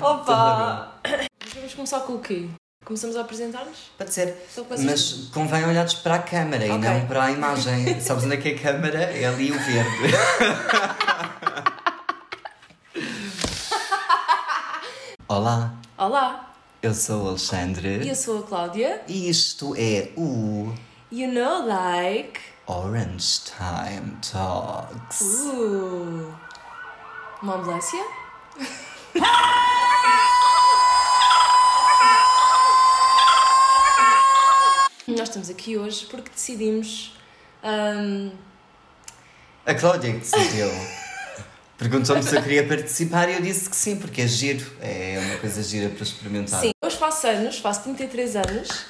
Opa! Vamos começar com o quê? Começamos a apresentar-nos? Pode ser. Então, Mas convém olhares para a câmara Ok. e não para a imagem. Sabes onde é que é a câmara? É ali o verde. Olá, Olá, eu sou o Alexandre eu sou a Cláudia. e isto é o You know, like. Orange Time Talks. Uh. Bless you. Nós estamos aqui hoje porque decidimos. ahm, A Cláudia que decidiu. Perguntou-me se eu queria participar e eu disse que sim, porque é giro. É uma coisa gira para experimentar. sim, hoje faço anos, faço 33 anos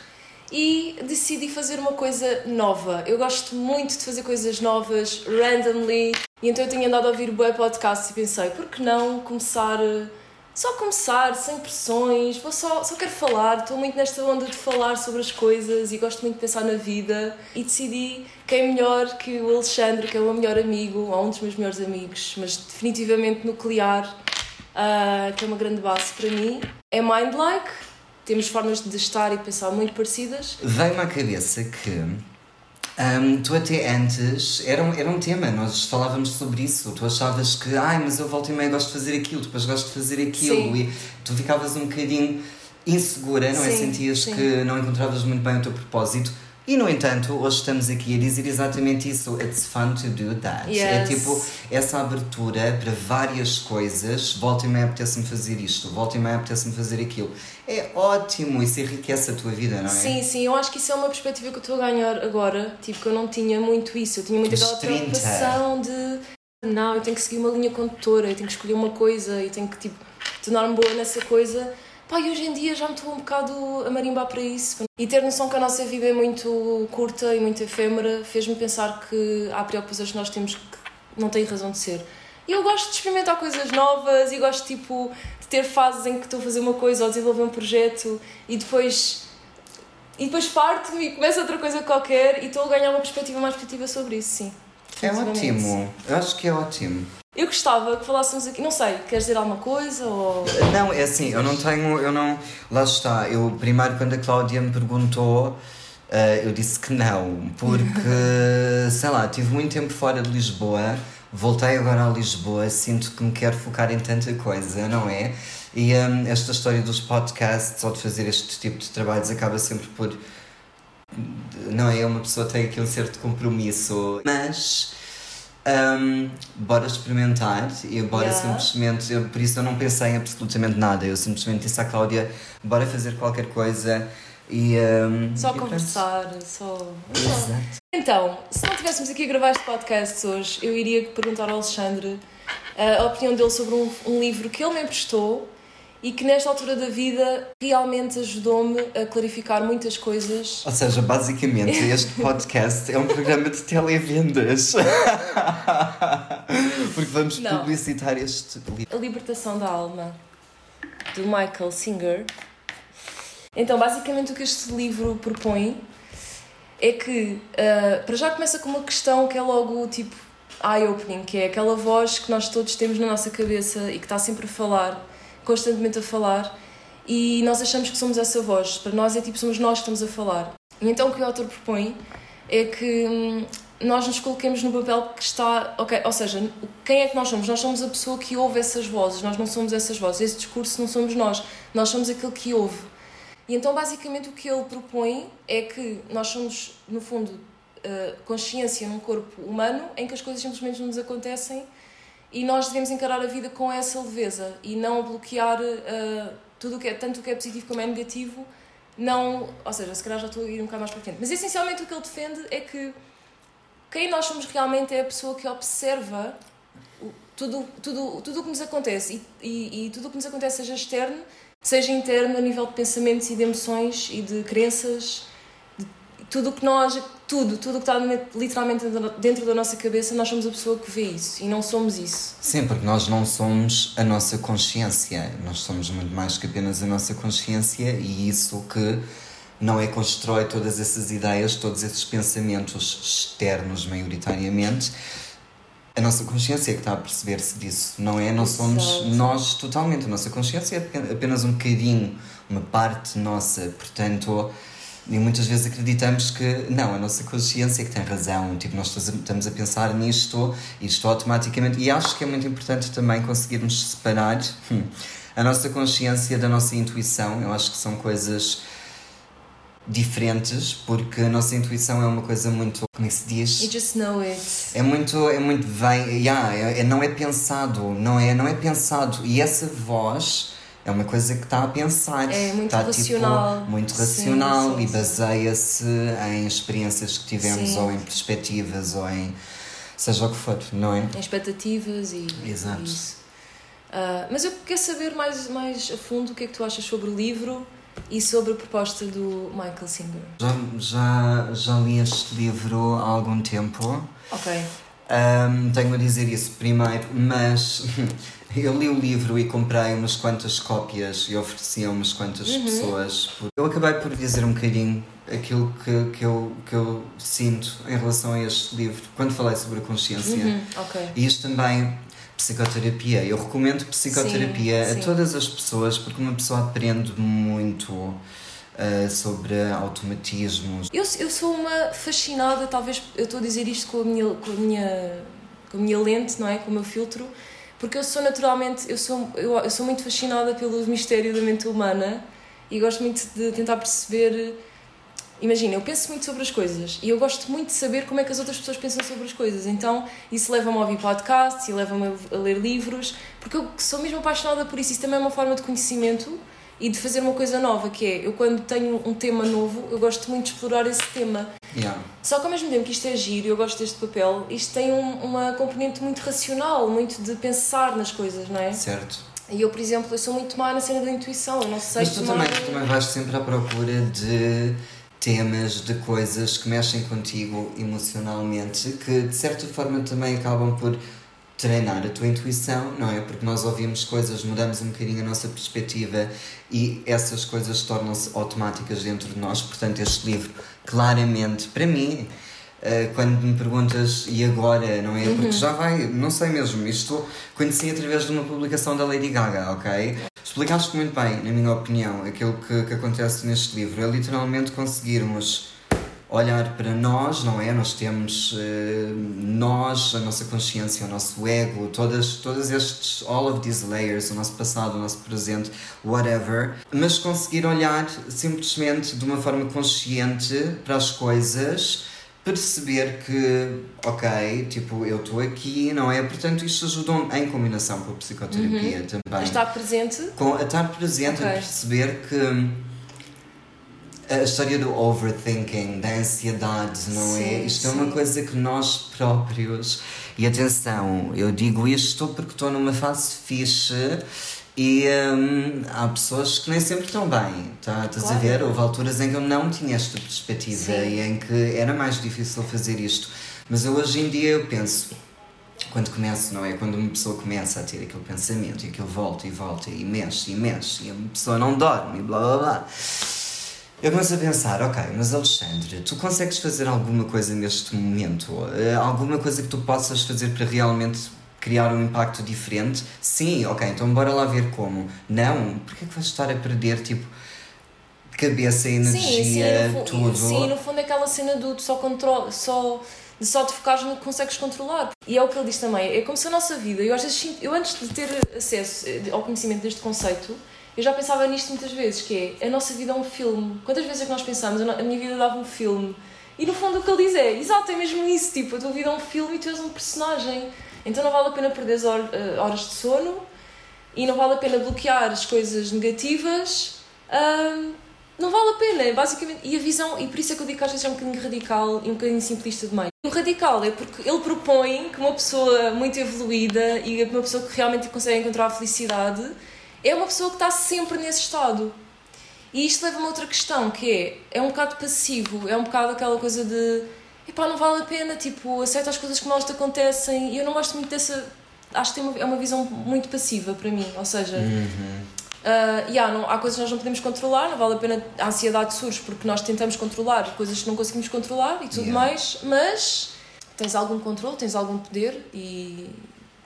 e decidi fazer uma coisa nova. Eu gosto muito de fazer coisas novas, randomly, e então eu tenho andado a ouvir bué podcasts e pensei, por que não começar. eh, Só começar, sem pressões, vou só, só quero falar, estou muito nesta onda de falar sobre as coisas e gosto muito de pensar na vida e decidi quem melhor que o Alexandre, que é o meu melhor amigo, ou um dos meus melhores amigos, mas definitivamente nuclear, ah, que é uma grande base para mim. É Mindlike, temos formas de estar e pensar muito parecidas. Veio-me à cabeça que hum, tu até antes era um, era um tema, nós falávamos sobre isso. Tu achavas que, ai, mas eu volto e meia gosto de fazer aquilo, depois gosto de fazer aquilo, Sim. e tu ficavas um bocadinho insegura, não é? Sim, Sentias sim. que não encontravas muito bem o teu propósito. E no entanto, hoje estamos aqui a dizer exatamente isso. It's fun to do that. É Yes. tipo essa abertura para várias coisas. Volta e meia apetece-me fazer isto, volta e meia apetece-me fazer aquilo. É ótimo, isso enriquece a tua vida, não é? Sim, sim, eu acho que isso é uma perspectiva que eu estou a ganhar agora. Tipo, que eu não tinha muito isso. Eu tinha muito Dos aquela 30. preocupação de não, eu tenho que seguir uma linha condutora, eu tenho que escolher uma coisa, eu tenho que tipo, tornar-me boa nessa coisa. Pá, e hoje em dia já me estou um bocado a marimbar para isso. E ter noção que a nossa vida é muito curta e muito efêmera fez-me pensar que há preocupações que nós temos que não têm razão de ser. E eu gosto de experimentar coisas novas e gosto tipo, de ter fases em que estou a fazer uma coisa ou desenvolver um projeto e depois e depois parto-me e começo outra coisa qualquer e estou a ganhar uma perspectiva mais positiva sobre isso, sim. É ótimo, eu acho que é ótimo. Eu gostava que falássemos aqui, não sei, queres dizer alguma coisa ou. Não, é assim, eu não tenho, eu não. Lá está, eu primeiro quando a Cláudia me perguntou, eh, eu disse que não, porque, sei lá, tive muito tempo fora de Lisboa, voltei agora a Lisboa, sinto que me quero focar em tanta coisa, não é? E hum, esta história dos podcasts ou de fazer este tipo de trabalhos acaba sempre por. Não é? Uma pessoa tem aqui um certo compromisso, mas. Hum, bora experimentar e bora Yeah. simplesmente. Eu, por isso eu não pensei em absolutamente nada. Eu simplesmente disse à Cláudia: bora fazer qualquer coisa e. hum, Só e pronto. conversar, só. Exato. Então, se não tivéssemos aqui a gravar este podcast hoje, eu iria perguntar ao Alexandre eh, a opinião dele sobre um, um livro que ele me emprestou e que nesta altura da vida realmente ajudou-me a clarificar muitas coisas. Ou seja, basicamente, este podcast é um programa de televendas. Porque vamos Não. publicitar este livro. A Libertação da Alma, do Michael Singer. Então, basicamente, o que este livro propõe é que, ah, para já, começa com uma questão que é logo tipo eye-opening, que é aquela voz que nós todos temos na nossa cabeça e que está sempre a falar, constantemente a falar, e nós achamos que somos essa voz. Para nós é tipo, somos nós que estamos a falar. E então, o que o autor propõe é que hum, nós nos coloquemos no papel que está. ok Ou seja, quem é que nós somos? Nós somos a pessoa que ouve essas vozes, nós não somos essas vozes. Esse discurso não somos nós, nós somos aquele que ouve. E então, basicamente, o que ele propõe é que nós somos, no fundo, uh, consciência num corpo humano em que as coisas simplesmente nos acontecem e nós devemos encarar a vida com essa leveza e não bloquear uh, tudo que é, tanto o que é positivo como é negativo. Não, ou seja, se calhar já estou a ir um bocado mais para frente. Mas essencialmente o que ele defende é que quem nós somos realmente é a pessoa que observa tudo tudo tudo o que nos acontece e, e, e tudo o que nos acontece seja externo seja interno a nível de pensamentos e de emoções e de crenças tudo o que nós tudo tudo o que está literalmente dentro da- nossa cabeça nós somos a pessoa que vê isso e não somos isso Sim, porque nós não somos a nossa consciência, nós somos muito mais que apenas a nossa consciência e isso que não é constrói todas essas ideias, todos esses pensamentos externos, maioritariamente, A nossa consciência é que está a perceber-se disso, não é? Não somos nós totalmente. A nossa consciência é apenas um bocadinho, uma parte nossa. Portanto, e muitas vezes acreditamos que não, a nossa consciência é que tem razão. Tipo, nós estamos a pensar nisto e isto automaticamente. E acho que é muito importante também conseguirmos separar hum, a nossa consciência da nossa intuição. Eu acho que são coisas diferentes, porque a nossa intuição é uma coisa muito, como é que se diz? You just know it. É muito, é muito bem, yeah, é, é, não é pensado, não é, não é pensado. E essa voz é uma coisa que está a pensar. É muito está, racional. Tipo, muito racional sim, e sim. baseia-se em experiências que tivemos Sim. ou em perspectivas ou em seja o que for, não é? Em expectativas e, Exato. e isso. Ah, mas eu quero saber mais, mais a fundo o que é que tu achas sobre o livro e sobre a proposta do Michael Singer. Já, já, já li este livro há algum tempo. Ok. Um, tenho a dizer isso primeiro, mas eu li o livro e comprei umas quantas cópias e ofereci a umas quantas Uhum. pessoas. Eu acabei por dizer um bocadinho aquilo que, que, eu, que eu sinto em relação a este livro quando falei sobre a consciência. Uhum, ok. E isto também, psicoterapia. Eu recomendo psicoterapia Sim, a sim. todas as pessoas porque uma pessoa aprende muito uh, sobre automatismos. Eu, eu sou uma fascinada, talvez eu estou a dizer isto com a minha, com a minha, com a minha lente, não é? Com o meu filtro, porque eu sou naturalmente, eu sou, eu, eu sou muito fascinada pelo mistério da mente humana e gosto muito de tentar perceber. Imagina, eu penso muito sobre as coisas e eu gosto muito de saber como é que as outras pessoas pensam sobre as coisas. Então, isso leva-me a ouvir podcasts e leva-me a ler livros, porque eu sou mesmo apaixonada por isso. Isso também é uma forma de conhecimento e de fazer uma coisa nova, que é, eu quando tenho um tema novo, eu gosto muito de explorar esse tema. Yeah. Só que ao mesmo tempo que isto é giro, eu gosto deste papel, isto tem um- uma componente muito racional, muito de pensar nas coisas, não é? Certo. E eu, por exemplo, eu sou muito má na cena da intuição, eu não sei Mas tu tomar- também, tu também vais sempre à procura de temas, de coisas que mexem contigo emocionalmente, que de certa forma também acabam por treinar a tua intuição, não é? Porque nós ouvimos coisas, mudamos um bocadinho a nossa perspectiva e essas coisas tornam-se automáticas dentro de nós. Portanto, este livro, claramente, para mim, eh, quando me perguntas e agora, não é? Porque já vai, não sei mesmo, isto conheci através de uma publicação da Lady Gaga, ok? Explicaste muito bem, na minha opinião, aquilo que, que acontece neste livro. É literalmente conseguirmos olhar para nós, não é? Nós temos eh, nós, a nossa consciência, o nosso ego, todas, todas estes, all of these layers, o nosso passado, o nosso presente, whatever, mas conseguir olhar simplesmente de uma forma consciente para as coisas perceber que, ok, tipo, eu estou aqui, não é? Portanto, isto ajuda em combinação com a psicoterapia também. Está presente. Com a estar presente Ok. a perceber que a história do overthinking, da ansiedade, não é? Sim, Isto é sim. uma coisa que nós próprios, e atenção, eu digo isto porque estou numa fase fixe e hum, há pessoas que nem sempre estão bem, tá? estás a Claro. ver? Houve alturas em que eu não tinha esta perspectiva Sim. e em que era mais difícil fazer isto. Mas eu hoje em dia eu penso, quando começo, não é? Quando uma pessoa começa a ter aquele pensamento e aquilo volta e volta e mexe e mexe e a pessoa não dorme e blá blá blá. Eu começo a pensar, ok, mas Alexandre, tu consegues fazer alguma coisa neste momento? Eh, alguma coisa que tu possas fazer para realmente criar um impacto diferente? Sim, ok, então bora lá ver como. Não, porque é que vais estar a perder, tipo, cabeça, energia, sim, no, fu- tudo? sim, no fundo é aquela cena do só control, só de só te focares no que consegues controlar. E é o que ele diz também, é como se a nossa vida, eu às vezes eu antes de ter acesso eh, ao conhecimento deste conceito, eu já pensava nisto muitas vezes, que é a nossa vida é um filme. Quantas vezes é que nós pensamos, a minha vida dava um filme? E no fundo o que ele diz é, exato, é mesmo isso, tipo, a tua vida é um filme e tu és um personagem. Então não vale a pena perder eh, horas de sono e não vale a pena bloquear as coisas negativas. Não vale a pena, basicamente. E a visão, e por isso é que eu digo que às vezes é um bocadinho radical e um bocadinho simplista demais. O radical é porque ele propõe que uma pessoa muito evoluída e uma pessoa que realmente consegue encontrar a felicidade é uma pessoa que está sempre nesse estado. E isto leva-me a outra questão, que é, é um bocado passivo, é um bocado aquela coisa de epá, não vale a pena, tipo, aceita as coisas que mal te acontecem. E eu não gosto muito dessa. Acho que uma, é uma visão muito passiva para mim, ou seja, Uhum. Uh, yeah, não, há coisas que nós não podemos controlar, não vale a pena a ansiedade surge porque nós tentamos controlar coisas que não conseguimos controlar e tudo Yeah. mais, mas tens algum controle, tens algum poder e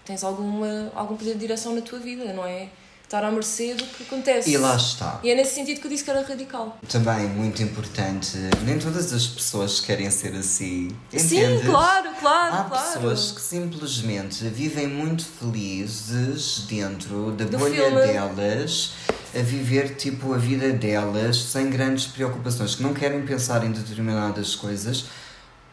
tens alguma, algum poder de direção na tua vida, não é? Estar à mercê do que acontece. E lá está. E é nesse sentido que eu disse que era radical. Também muito importante, nem todas as pessoas querem ser assim. Sim, entendes? claro, claro, Há claro. pessoas que simplesmente vivem muito felizes dentro da Do bolha filme. delas, a viver tipo a vida delas, sem grandes preocupações, que não querem pensar em determinadas coisas.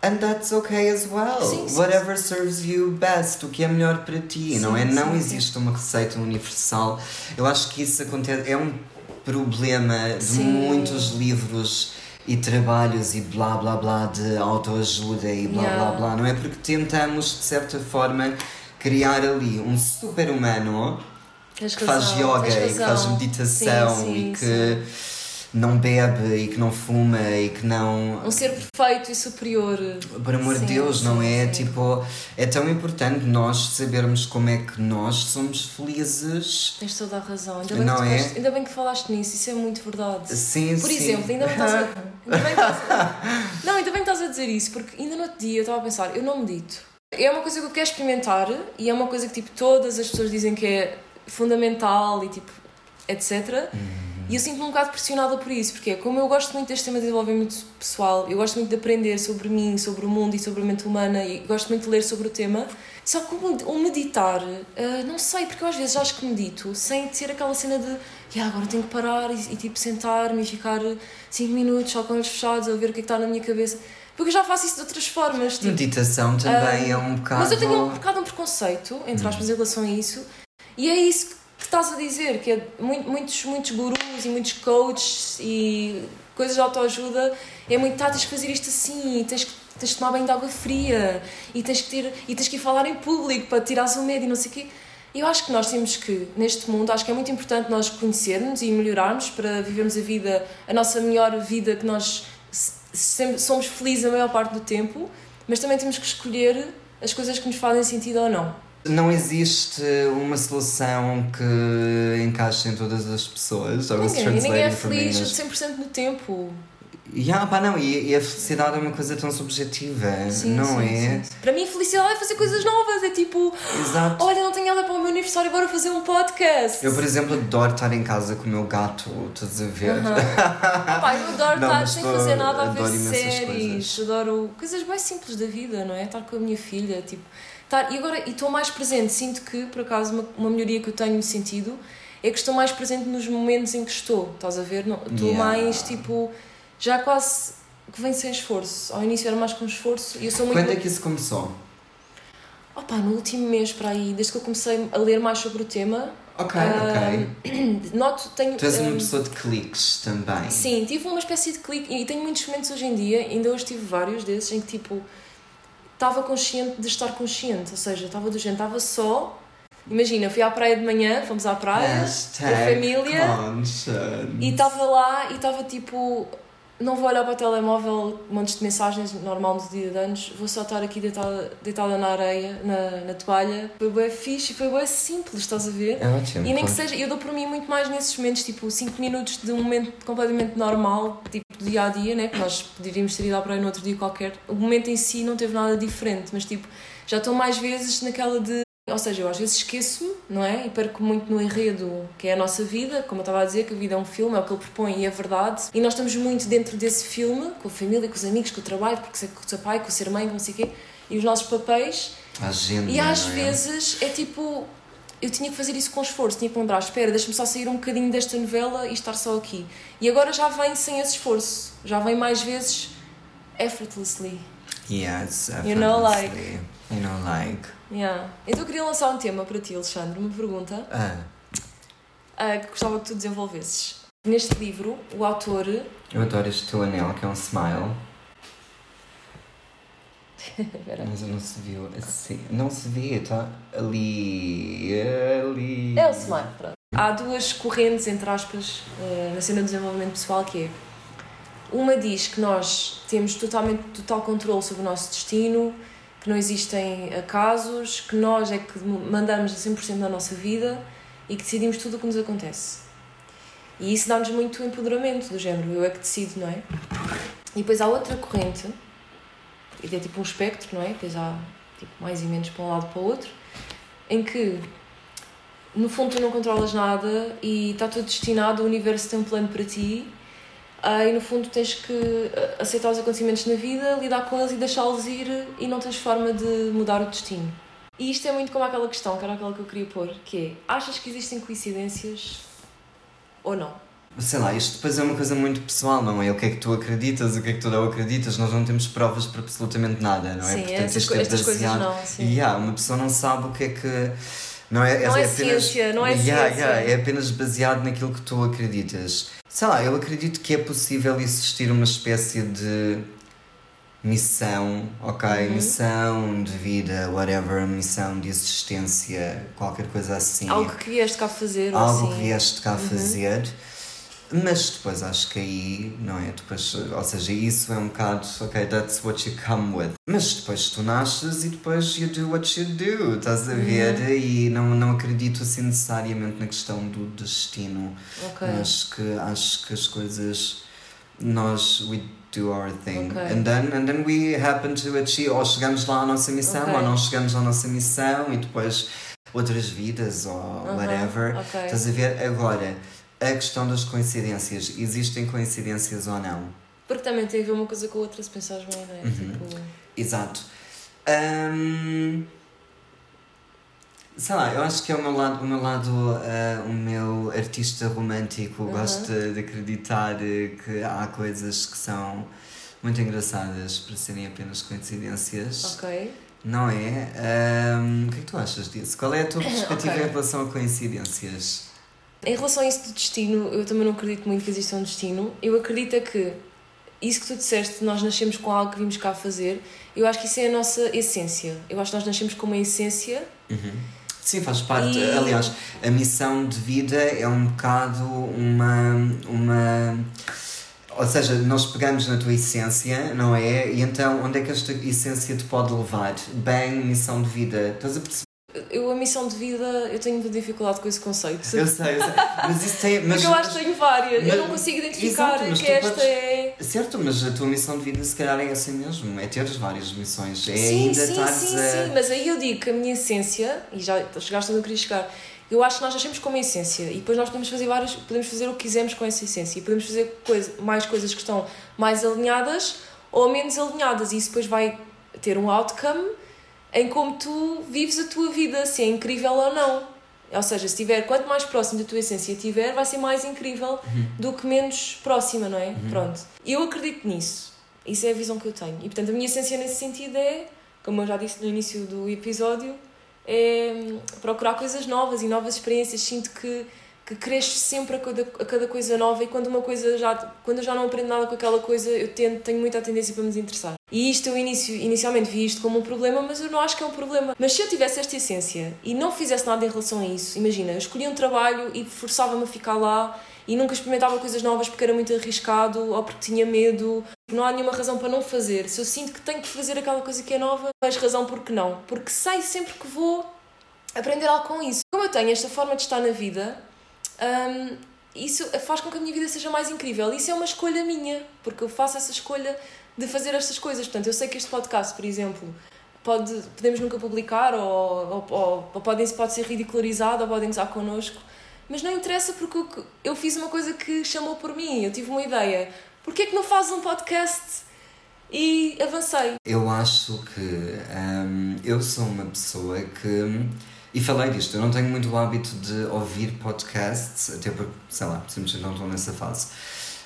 And that's okay as well. Sim, sim, Whatever serves you best, o que é melhor para ti, não Sim, é? Não sim, existe uma receita universal. Eu acho que isso acontece, é um problema de Sim. muitos livros e trabalhos e blá blá blá de autoajuda e blá Yeah. blá blá, não é? Porque tentamos de certa forma criar ali um super-humano que faz yoga e que faz meditação Sim, sim, e que não bebe e que não fuma e que não. Um ser perfeito e superior. Por amor de Sim, Deus, não é? sim. Tipo, é tão importante nós sabermos como é que nós somos felizes. Tens toda a razão. Ainda bem, Não que é? gost- ainda bem que falaste nisso, isso é muito verdade. Sim, Por sim. exemplo, ainda bem que estás a... Ainda estás a... Não, ainda bem que estás a dizer isso, porque ainda no outro dia eu estava a pensar, eu não medito. É uma coisa que eu quero experimentar e é uma coisa que tipo todas as pessoas dizem que é fundamental e tipo, etc. E eu sinto-me um bocado pressionada por isso, porque é como eu gosto muito deste tema de desenvolvimento pessoal, eu gosto muito de aprender sobre mim, sobre o mundo e sobre a mente humana e gosto muito de ler sobre o tema. Só que o meditar, ah, não sei, porque eu às vezes acho que medito sem ser aquela cena de "Ya, agora tenho que parar e, e, tipo sentar-me e ficar 5 minutos só com os olhos fechados a ver o que é que está na minha cabeça. Porque eu já faço isso de outras formas. Tipo, Meditação também é um bocado. mas eu tenho um bocado um preconceito, entre aspas, em relação a isso, e é isso que estás a dizer, que é muito- muitos, muitos gurus e muitos coaches e coisas de autoajuda, é muito, tá, tens que fazer isto assim, tens que, tens que tomar banho de água fria, e tens que, ter, e tens que ir falar em público para tirares o medo e não sei o quê. Eu acho que nós temos que, neste mundo, acho que é muito importante nós conhecermos e melhorarmos para vivermos a vida, a nossa melhor vida, que nós se- sempre somos felizes a maior parte do tempo, mas também temos que escolher as coisas que nos fazem sentido ou não. Não existe uma solução que encaixe em todas as pessoas. Ninguém, ninguém é feliz mas- 100% do tempo. Yeah, pá, não, e, e a felicidade é uma coisa tão subjetiva, Sim, não sim, é? sim. Para mim, felicidade é fazer coisas novas. É tipo, Exato. olha, não tenho nada para o meu aniversário, bora fazer um podcast. Eu, por exemplo, adoro estar em casa com o meu gato, estás a ver? Pá, eu adoro Não, estar sem tô- fazer nada a ver séries. coisas. Adoro coisas bem simples da vida, não é? Estar com a minha filha, tipo. Estar, e agora e estou mais presente. Sinto que, por acaso, uma, uma melhoria que eu tenho sentido é que estou mais presente nos momentos em que estou. Estás a ver? Não, estou Yeah. mais tipo. Já quase que vem sem esforço. Ao início era mais com esforço e eu sou muito. Quando é que isso começou? Opa, no último mês para aí, desde que eu comecei a ler mais sobre o tema, Ok, Ah, ok. noto, tenho. Tu és uma ah, pessoa de cliques também. Sim, tive uma espécie de clique e tenho muitos momentos hoje em dia, ainda hoje tive vários desses em que tipo estava consciente de estar consciente, ou seja, estava do género, estava só. Imagina, fui à praia de manhã, fomos à praia, Hashtag da família, conscience. e estava lá e estava tipo, não vou olhar para o telemóvel, montes de mensagens, normal no dia de anos, vou só estar aqui deitada, deitada na areia, na, na toalha. Foi bem fixe foi bem simples, estás a ver? É ótimo. E nem que seja, eu dou por mim muito mais nesses momentos, tipo 5 minutos de um momento completamente normal, tipo do dia a dia, né? Que nós poderíamos ter ido à praia no outro dia qualquer. O momento em si não teve nada diferente, mas tipo, já estou mais vezes naquela de. Ou seja, eu às vezes esqueço-me, não é? E perco muito no enredo que é a nossa vida, como eu estava a dizer, que a vida é um filme, é o que ele propõe e é verdade. E nós estamos muito dentro desse filme, com a família, com os amigos, com o trabalho, porque com o seu pai, com o ser mãe, com não sei o quê, e os nossos papéis. A agenda, E às é? vezes é tipo. Eu tinha que fazer isso com esforço, tinha que lembrar, espera, deixa-me só sair um bocadinho desta novela e estar só aqui. E agora já vem sem esse esforço, já vem mais vezes effortlessly. Yes, You know, like-. You know, like. Yeah. Então eu queria lançar um tema para ti, Alexandre, uma pergunta Ah, ah, que gostava que tu desenvolvesses. Neste livro, o autor. eu adoro este teu anel, que é um smile. Mas não se viu assim. Não se vê, está ali. Ali. É o smile, pronto. Há duas correntes, entre aspas, eh, na cena do desenvolvimento pessoal, que é uma diz que nós temos totalmente total controle sobre o nosso destino, que não existem acasos, que nós é que mandamos a 100% na nossa vida e que decidimos tudo o que nos acontece. E isso dá-nos muito empoderamento do género, eu é que decido, não é? E depois há outra corrente é tipo um espectro, não é? Depois há tipo, mais e menos para um lado para o outro, em que no fundo tu não controlas nada e está tudo destinado, o universo tem um plano para ti e no fundo tens que ah, aceitar os acontecimentos na vida, lidar com eles e deixá-los ir e não tens forma de mudar o destino. E isto é muito como aquela questão, que era aquela que eu queria pôr, que é, achas que existem coincidências ou não? Sei lá, isto depois é uma coisa muito pessoal, não é? O que é que tu acreditas, o que é que tu não acreditas, nós não temos provas para absolutamente nada, não é? Sim, Portanto, estas, isto é estas baseado... coisas não, sim. E yeah, uma pessoa não sabe o que é que... Não é, não é, é apenas, ciência, não é yeah, ciência. Yeah, é apenas baseado naquilo que tu acreditas. Sei lá, eu acredito que é possível existir uma espécie de missão, ok? Uhum. Missão de vida, whatever, missão de existência, qualquer coisa assim. Algo que vieste cá fazer. Algo assim. que vieste cá uhum. fazer. Mas depois acho que aí, não é? Depois, ou seja, isso é um bocado, ok, that's what you come with. Mas depois tu nasces e depois you do what you do, estás a ver? Uhum. E não, não acredito assim necessariamente na questão do destino. Ok. Mas que acho que as coisas, nós, we do our thing. Okay. And, then, and then we happen to achieve, ou chegamos lá à nossa missão, okay. ou não chegamos à nossa missão e depois outras vidas ou uh -huh. whatever. Okay. Estás a ver? Agora a questão das coincidências. Existem coincidências ou não? Porque também tem a ver uma coisa com a outra, se pensares bem, não é? Uhum. Tipo... Exato. Um, sei lá, eu acho que é o meu lado, o meu, lado, uh, o meu artista romântico. Uhum. Gosto de acreditar que há coisas que são muito engraçadas para serem apenas coincidências. Ok. Não é? Um, o que é que tu achas disso? Qual é a tua perspectiva okay. em relação a coincidências? Em relação a isso do destino, eu também não acredito muito que exista um destino. Eu acredito é que isso que tu disseste, nós nascemos com algo que vimos cá fazer, eu acho que isso é a nossa essência. Eu acho que nós nascemos com uma essência. Uhum. Sim, faz parte. E... Aliás, a missão de vida é um bocado uma. uma ou seja, nós pegamos na tua essência, não é? E então, onde é que esta essência te pode levar? Bem, missão de vida. Estás a perceber? Eu a missão de vida, eu tenho dificuldade com esse conceito. Eu sei, eu sei. Mas isso tem. Mas, Porque eu acho que tenho várias. Mas, eu não consigo identificar exato, que esta podes, é. Certo, mas a tua missão de vida se calhar é assim mesmo. É teres várias missões. É sim, ainda sim, sim, a... sim. Mas aí eu digo que a minha essência, e já chegaste onde eu queria chegar, eu acho que nós nascemos com uma essência e depois nós podemos fazer várias, podemos fazer o que quisermos com essa essência e podemos fazer coisa, mais coisas que estão mais alinhadas ou menos alinhadas e isso depois vai ter um outcome em como tu vives a tua vida, se é incrível ou não. Ou seja, se tiver, quanto mais próximo da tua essência tiver, vai ser mais incrível uhum. do que menos próxima, não é? Uhum. Pronto. Eu acredito nisso. Isso é a visão que eu tenho. E portanto, a minha essência nesse sentido é, como eu já disse no início do episódio, é procurar coisas novas e novas experiências. Sinto que que cresce sempre a cada, a cada coisa nova e quando uma coisa já quando eu já não aprendo nada com aquela coisa eu tento, tenho muita tendência para me desinteressar. E isto eu inicio, inicialmente vi isto como um problema mas eu não acho que é um problema. Mas se eu tivesse esta essência e não fizesse nada em relação a isso imagina eu escolhi um trabalho e forçava-me a ficar lá e nunca experimentava coisas novas porque era muito arriscado ou porque tinha medo. Não há nenhuma razão para não fazer. Se eu sinto que tenho que fazer aquela coisa que é nova vejo razão porque não. Porque sei sempre que vou aprender algo com isso. Como eu tenho esta forma de estar na vida um, isso faz com que a minha vida seja mais incrível. Isso é uma escolha minha, porque eu faço essa escolha de fazer estas coisas. Portanto, eu sei que este podcast, por exemplo, pode, podemos nunca publicar, ou, ou, ou, ou pode, ser ridicularizado, ou podem usar connosco, mas não interessa porque eu fiz uma coisa que chamou por mim, eu tive uma ideia. Porquê é que não fazes um podcast? E avancei. Eu acho que um, eu sou uma pessoa que e falei disto, eu não tenho muito o hábito de ouvir podcasts, até porque, sei lá, simplesmente não estou nessa fase.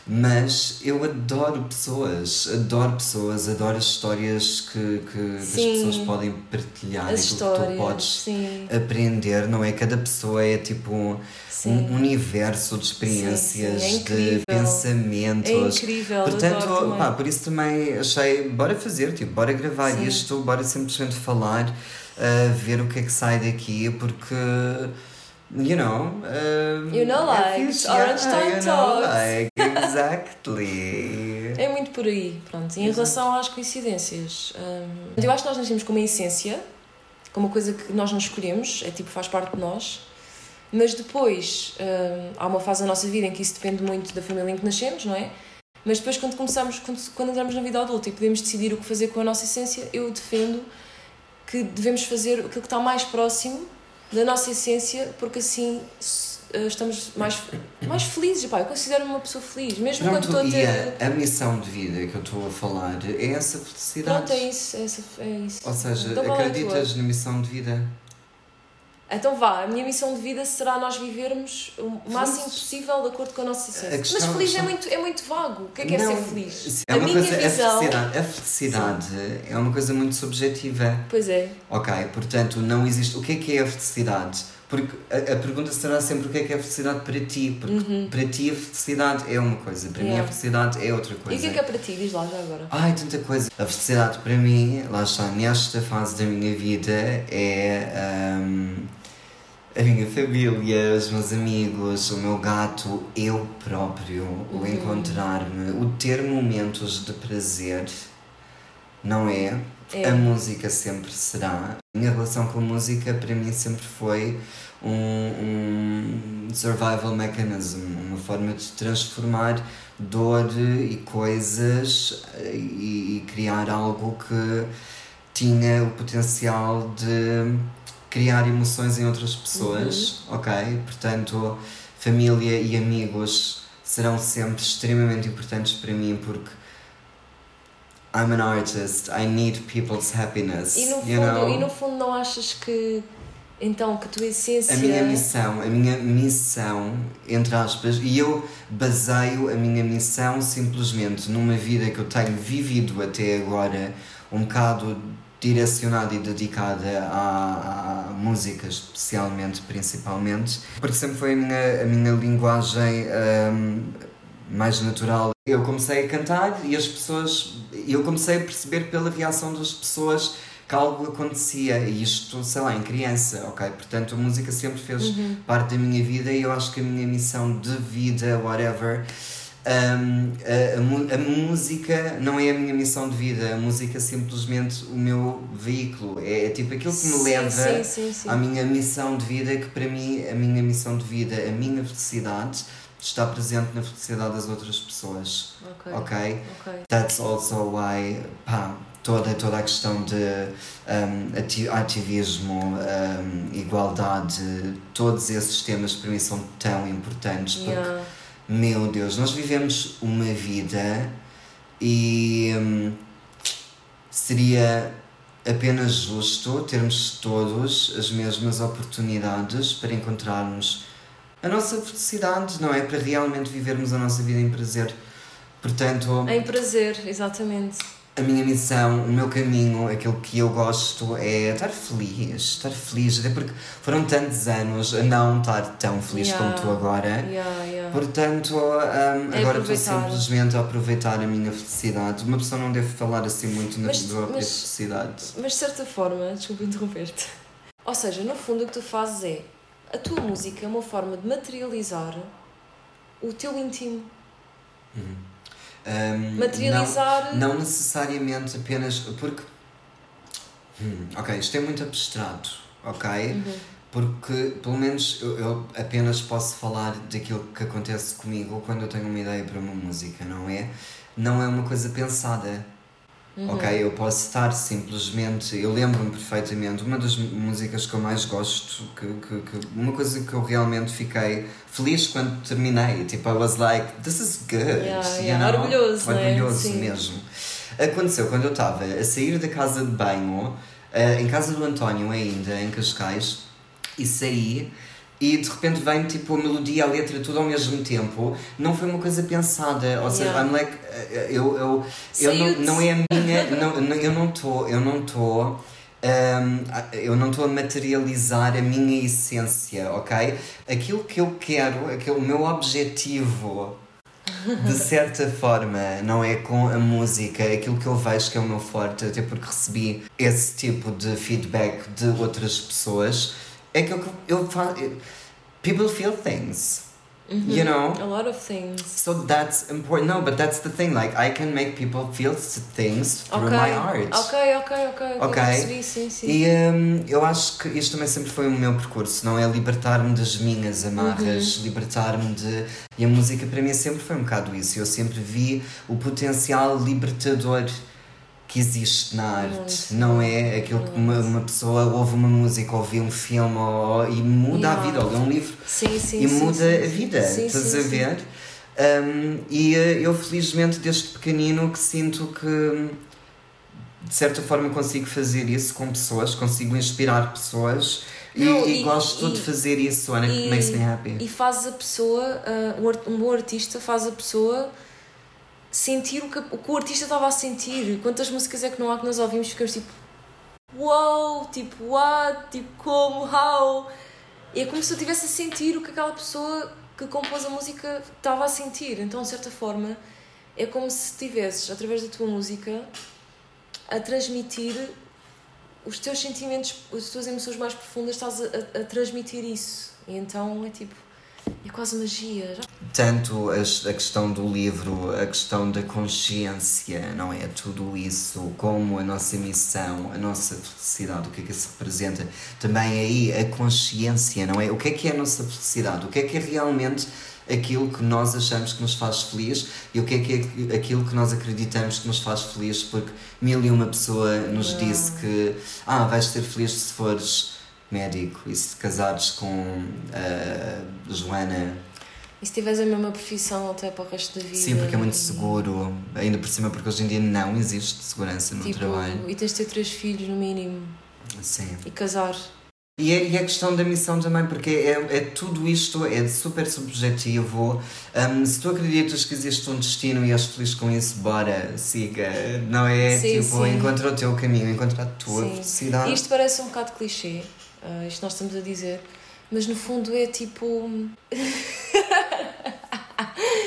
Mas eu adoro pessoas, adoro pessoas, adoro as histórias que, que as pessoas podem partilhar, as histórias, que tu podes sim. aprender, não é? Cada pessoa é tipo um, um universo de experiências, sim. É de pensamentos. É incrível, Portanto, pá, por isso também achei, bora fazer, tipo, bora gravar isto, bora simplesmente falar uh, ver o que é que sai daqui, porque. You know, uh, you know, like fixe, Orange yeah, Time you Talks. Know, like, exactly. é muito por aí, pronto. Em relação às coincidências, um, eu acho que nós nascemos com uma essência, com uma coisa que nós não escolhemos, é tipo, faz parte de nós. Mas depois um, há uma fase da nossa vida em que isso depende muito da família em que nascemos, não é? Mas depois, quando começamos, quando, quando entramos na vida adulta e podemos decidir o que fazer com a nossa essência, eu defendo que devemos fazer aquilo que está mais próximo da nossa essência, porque assim eh, estamos mais, mais felizes. Pá, eu considero-me uma pessoa feliz, mesmo Pronto, quando estou a ter. a, a missão de vida que eu estou a falar é essa felicidade. Pronto, é isso. É, essa, é isso. Ou seja, Então, é acreditas na missão de vida? Então vá, a minha missão de vida será nós vivermos o máximo possível de acordo com a nossa essência. A questão- Mas feliz é questão- muito, é muito vago. O que é que é Não, ser feliz? É a minha coisa, visão. a felicidade, a felicidade é uma coisa muito subjetiva. Pois é. Ok, portanto, não existe. O que é que é a felicidade? Porque a, a pergunta será sempre o que é que é a felicidade para ti. Porque para ti a felicidade é uma coisa, para mim a Uhum. Felicidade é outra E coisa. o que é que é para ti? Diz lá já agora. Ai, tanta coisa. A felicidade para mim, lá está, nesta fase da minha vida, é ahm, a minha família, os meus amigos, o meu gato, eu próprio, o encontrar-me, o ter momentos de prazer, não é? É. A música sempre será. A minha relação com a música para mim sempre foi um, um survival mechanism, uma forma de transformar dor e coisas eh, e, e criar algo que tinha o potencial de criar emoções em outras pessoas, ok? Portanto, família e amigos serão sempre extremamente importantes para mim porque I'm an artist, I need people's happiness. E no, you fundo, know? e no fundo não achas que então que a tua essência A minha missão, a minha missão, entre aspas, e eu baseio a minha missão simplesmente numa vida que eu tenho vivido até agora, um bocado direcionada e dedicada à, à música, especialmente, principalmente, porque sempre foi a minha, a minha linguagem hum, mais natural. Eu comecei a cantar e as pessoas, eu comecei a perceber pela reação das pessoas que algo acontecia e isto, sei lá, em criança, ok? Portanto, a música sempre fez parte da minha vida e eu acho que a minha missão de vida, whatever, um, a, a música não é a minha missão de vida, a música é simplesmente o meu veículo, é, é tipo aquilo que me Sim, leva sim, sim, à minha missão de vida, que para mim, a minha missão de vida, a minha felicidade, está presente na felicidade das outras pessoas, Ok. ok? ok. That's also why, pá, toda, toda a questão de um, ati- ativismo, um, igualdade, todos esses temas para mim são tão importantes porque, Yeah. Meu Deus, nós vivemos uma vida e hum, seria apenas justo termos todos as mesmas oportunidades para encontrarmos a nossa felicidade, não é? Para realmente vivermos a nossa vida em prazer. Portanto, Em prazer, exatamente. A minha missão, o meu caminho, aquilo que eu gosto é estar feliz, estar feliz, até porque foram tantos anos a não estar tão feliz Yeah. como tu agora. Yeah, yeah. Portanto, um, É agora estou simplesmente a aproveitar a minha felicidade. Uma pessoa não deve falar assim muito na Mas- própria felicidade. Mas de certa forma, desculpa interromper-te. Ou seja, no fundo o que tu fazes é a tua música é uma forma de materializar o teu íntimo. Um, Materializar. Não, não necessariamente apenas porque. Hum, ok, isto é muito abstrato, ok? Uhum. Porque, pelo menos, eu, eu apenas posso falar daquilo que acontece comigo quando eu tenho uma ideia para uma música, não é? Não é uma coisa pensada. Uhum. Ok, eu posso estar simplesmente. Eu lembro-me perfeitamente, uma das músicas que eu mais gosto, que, que, que- uma coisa que eu realmente fiquei feliz quando terminei. Tipo, I was like, this is good. Yeah, yeah. know? Orgulhoso, não é? Orgulhoso Sim. mesmo. Aconteceu quando eu estava a sair da casa de banho, eh, em casa do António ainda, em Cascais, e saí. E de repente vem tipo a melodia, a letra, tudo ao mesmo tempo. Não foi uma coisa pensada. Ou seja, Yeah. I'm like, eh, eu, eu, eu não, não é a minha. não, não- eu não estou. Eu não estou. eu não estou a materializar a minha essência, ok? Aquilo que eu quero, aquele, o meu objetivo, de certa forma, não é com a música, aquilo que eu vejo que é o meu forte, até porque recebi esse tipo de feedback de outras pessoas, é que eu, eu faço. People feel things. You know? A lot of things. So that's important. No, but that's the thing. Like, I can make people feel things through Ok, my art. ok, ok, ok. Ok. ok. Percebi, sim, sim. E hum, eu acho que isto também sempre foi o meu percurso, não é? Libertar-me das minhas amarras, Uhum. libertar-me de. E a música para mim sempre foi um bocado isso. Eu sempre vi o potencial libertador que existe na arte. Muito. Não é aquilo que uma, uma pessoa ouve uma música, ouve um filme ou, e muda a Yeah. vida, ou lê um livro Sim, sim, e sim, muda a vida, sim, estás a ver? Um, e eh, eu felizmente desde pequenino que sinto que hum, de certa forma consigo fazer isso com pessoas, consigo inspirar pessoas e, Não, e e- gosto e- de fazer isso, and it e- makes me happy. E faz a pessoa, ah, um bom artista faz a pessoa sentir o que, o que o artista estava a sentir. Quantas músicas é que não há que nós ouvimos ficamos tipo, wow, tipo, what, tipo, como, how? E é como se eu estivesse a sentir o que aquela pessoa que compôs a música estava a sentir. Então, de certa forma, é como se estivesses, através da tua música, a transmitir os teus sentimentos, as tuas emoções mais profundas, estás a, a- a transmitir isso. E então é tipo, é quase magia. Tanto as- a questão do livro, a questão da consciência, não é? Tudo isso, como a nossa missão, a nossa felicidade, o que é que isso representa. Também aí a consciência, não é? O que é que é a nossa felicidade? O que é que é realmente aquilo que nós achamos que nos faz feliz e o que é que é aquilo que nós acreditamos que nos faz feliz porque mil e uma pessoa nos disse que ah, vais ser feliz se fores médico e se casares com a Joana E se tiveres a mesma profissão até para o resto da vida. Sim, porque é muito seguro. Ainda por cima, porque hoje em dia não existe segurança no Tipo, trabalho. e tens de ter três filhos no mínimo Sim. e casar. E é, e é questão da missão também, porque é, é tudo isto, é super subjetivo. Um, se tu acreditas que existe um destino e és feliz com isso, bora, siga. Não é? Sim, tipo, sim. encontra o teu caminho, encontra a tua Sim. felicidade. Isto parece um bocado clichê, ah, isto nós estamos a dizer, mas no fundo é tipo.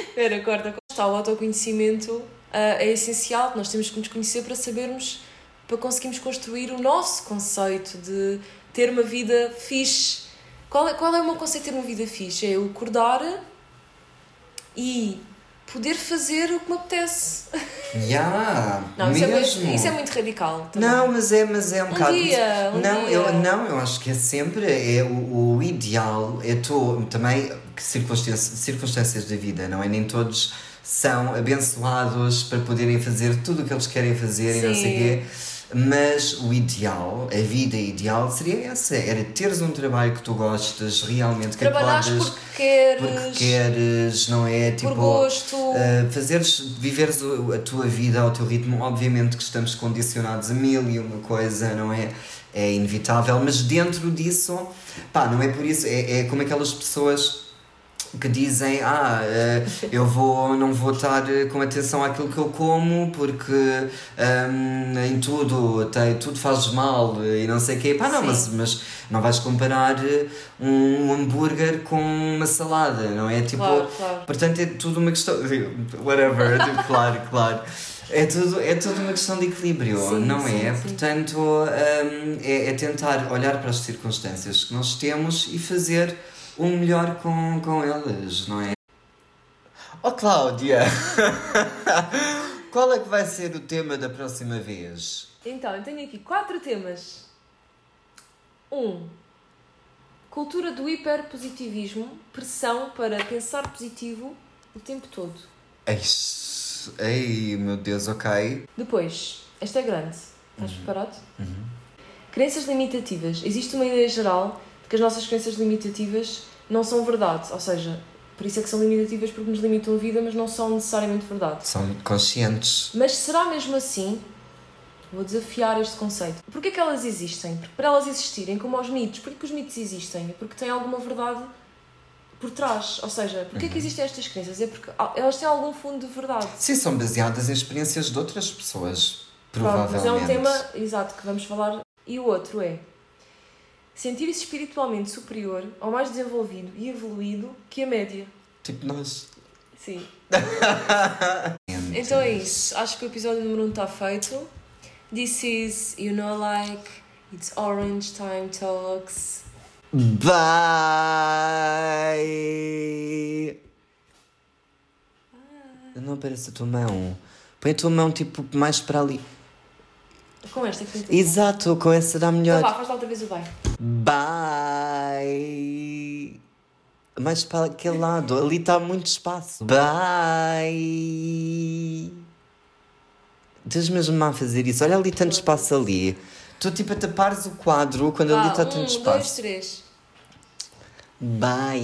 Espera, corta. Está, o autoconhecimento ah, é essencial, nós temos que nos conhecer para sabermos, para conseguirmos construir o nosso conceito de ter uma vida fixe. Qual é, qual é o meu conceito de ter uma vida fixe? É eu acordar e poder fazer o que me apetece. Yeah, Não, isso é, mesmo. muito, isso é muito radical. também. Não, mas é, mas é um, Um bocado. dia, um não, dia. Eu, não, eu acho que é sempre é o, o ideal. É tu também circunstâncias, circunstâncias da vida, não é? Nem todos são abençoados para poderem fazer tudo o que eles querem fazer e não sei o Sim. quê. Mas o ideal, a vida ideal seria essa: era teres um trabalho que tu gostas, realmente que Trabalhares acordas porque queres, porque queres, não é? Tipo, gosto. Uh, fazeres, viveres a tua vida ao teu ritmo, obviamente que estamos condicionados a mil e uma coisa, não é? É inevitável, mas dentro disso, pá, não é por isso, é, é como aquelas pessoas que dizem, ah, eh, eu vou, não vou estar eh, com atenção àquilo que eu como porque hum, em tudo, tem, tudo faz mal e não sei o quê. Pá, não, mas, mas não vais comparar eh, um hambúrguer com uma salada, não é? Tipo, Claro, claro. Portanto, é tudo uma questão. Whatever, tipo, claro, claro. É tudo, é tudo uma questão de equilíbrio, Sim, não sim, é? sim. Portanto, hum, é, é tentar olhar para as circunstâncias que nós temos e fazer o melhor com, com elas, não é? Oh, Cláudia! Qual é que vai ser o tema da próxima vez? Então, eu tenho aqui quatro temas. Um, cultura do hiperpositivismo, pressão para pensar positivo o tempo todo. Eis, ei, meu Deus, ok. Depois, esta é grande. Estás preparado? Crenças limitativas. Existe uma ideia geral que as nossas crenças limitativas não são verdade. Ou seja, por isso é que são limitativas porque nos limitam a vida, mas não são necessariamente verdade. São conscientes. Mas será mesmo assim? Vou desafiar este conceito. Porquê que elas existem? Porque para elas existirem, como aos mitos, porquê que os mitos existem? É porque têm alguma verdade por trás. Ou seja, porquê que existem estas crenças? É porque elas têm algum fundo de verdade. Sim, são baseadas em experiências de outras pessoas. Pronto, Provavelmente. mas é um tema, exato, que vamos falar. E o outro é sentir-se espiritualmente superior ou mais desenvolvido e evoluído que a média. Tipo nós. Sim. Então é isso. Acho que o episódio número 1 um está feito. This is, you know, like, it's Orange Time Talks. Bye! não aparece a tua mão. Põe a tua mão tipo mais para ali. Com esta que tem Exato, com essa dá melhor. Então vá, faz lá outra vez o bye. Bye. Mais para aquele lado, ali está muito espaço. Bye. Estás mesmo a fazer isso. Olha ali tanto espaço ali. Tu tipo a tapares o quadro quando ali está um, tanto dois, espaço. três. Bye.